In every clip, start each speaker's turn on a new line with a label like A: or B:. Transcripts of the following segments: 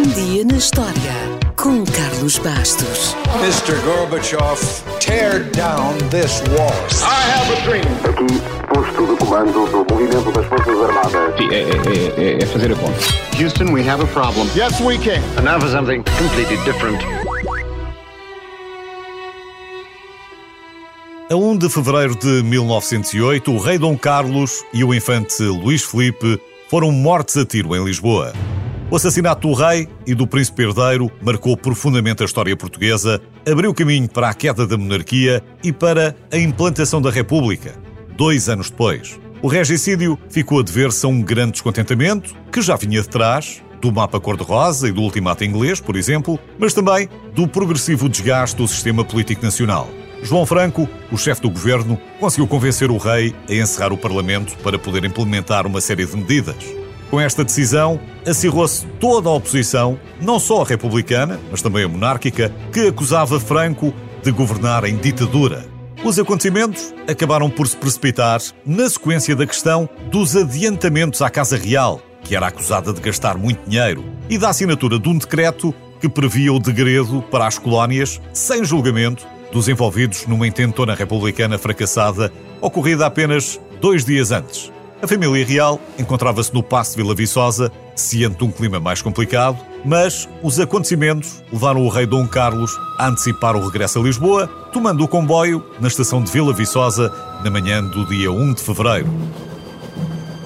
A: Um dia na história com Carlos Bastos.
B: Mr. Gorbachev, tear down this wall.
C: I have a dream.
D: Aqui, posto de comando do movimento das Forças Armadas.
E: Sim, é, é, é, é fazer a conta.
D: Houston, we have a problem.
C: Yes, we can.
D: And now for something completely different.
F: A 1 de fevereiro de 1908, o rei Dom Carlos e o infante Luís Felipe foram mortos a tiro em Lisboa. O assassinato do rei e do príncipe herdeiro marcou profundamente a história portuguesa, abriu caminho para a queda da monarquia e para a implantação da República. Dois anos depois, o regicídio ficou a dever-se a um grande descontentamento que já vinha de trás, do mapa cor-de-rosa e do ultimato inglês, por exemplo, mas também do progressivo desgaste do sistema político nacional. João Franco, o chefe do governo, conseguiu convencer o rei a encerrar o Parlamento para poder implementar uma série de medidas. Com esta decisão, acirrou-se toda a oposição, não só a republicana, mas também a monárquica, que acusava Franco de governar em ditadura. Os acontecimentos acabaram por se precipitar na sequência da questão dos adiantamentos à Casa Real, que era acusada de gastar muito dinheiro, e da assinatura de um decreto que previa o degredo para as colónias, sem julgamento, dos envolvidos numa intentona republicana fracassada ocorrida apenas dois dias antes. A família real encontrava-se no Passo de Vila Viçosa, ciente de um clima mais complicado, mas os acontecimentos levaram o rei Dom Carlos a antecipar o regresso a Lisboa, tomando o comboio na estação de Vila Viçosa na manhã do dia 1 de fevereiro.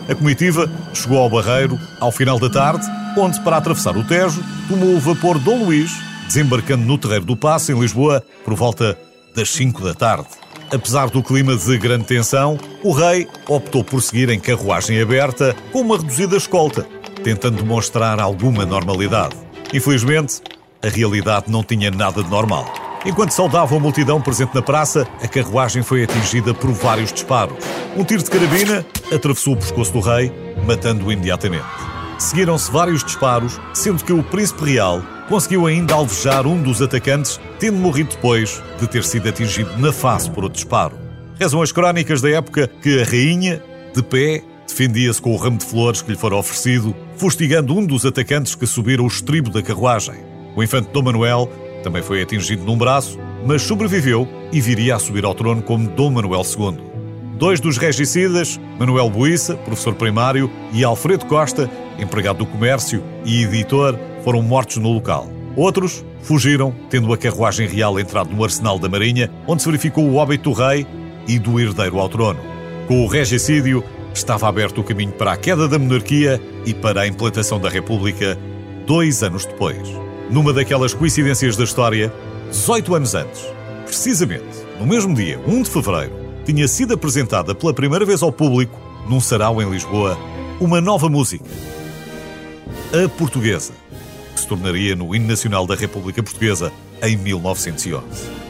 F: A comitiva chegou ao Barreiro ao final da tarde, onde, para atravessar o Tejo, tomou o vapor Dom Luís, desembarcando no Terreiro do Passo, em Lisboa, por volta das 5 da tarde. Apesar do clima de grande tensão, o rei optou por seguir em carruagem aberta com uma reduzida escolta, tentando demonstrar alguma normalidade. Infelizmente, a realidade não tinha nada de normal. Enquanto saudava a multidão presente na praça, a carruagem foi atingida por vários disparos. Um tiro de carabina atravessou o pescoço do rei, matando-o imediatamente. Seguiram-se vários disparos, sendo que o príncipe real conseguiu ainda alvejar um dos atacantes, tendo morrido depois de ter sido atingido na face por outro disparo. Rezam as crónicas da época que a rainha, de pé, defendia-se com o ramo de flores que lhe fora oferecido, fustigando um dos atacantes que subiram o estribo da carruagem. O infante Dom Manuel também foi atingido num braço, mas sobreviveu e viria a subir ao trono como Dom Manuel II. Dois dos regicidas, Manuel Buissa, professor primário, e Alfredo Costa, empregado do comércio e editor, foram mortos no local. Outros fugiram, tendo a carruagem real entrado no arsenal da Marinha, onde se verificou o óbito do rei e do herdeiro ao trono. Com o regicídio, estava aberto o caminho para a queda da monarquia e para a implantação da República dois anos depois. Numa daquelas coincidências da história, 18 anos antes, precisamente no mesmo dia, 1 de fevereiro, tinha sido apresentada pela primeira vez ao público, num sarau em Lisboa, uma nova música. A Portuguesa, que se tornaria no hino nacional da República Portuguesa em 1911.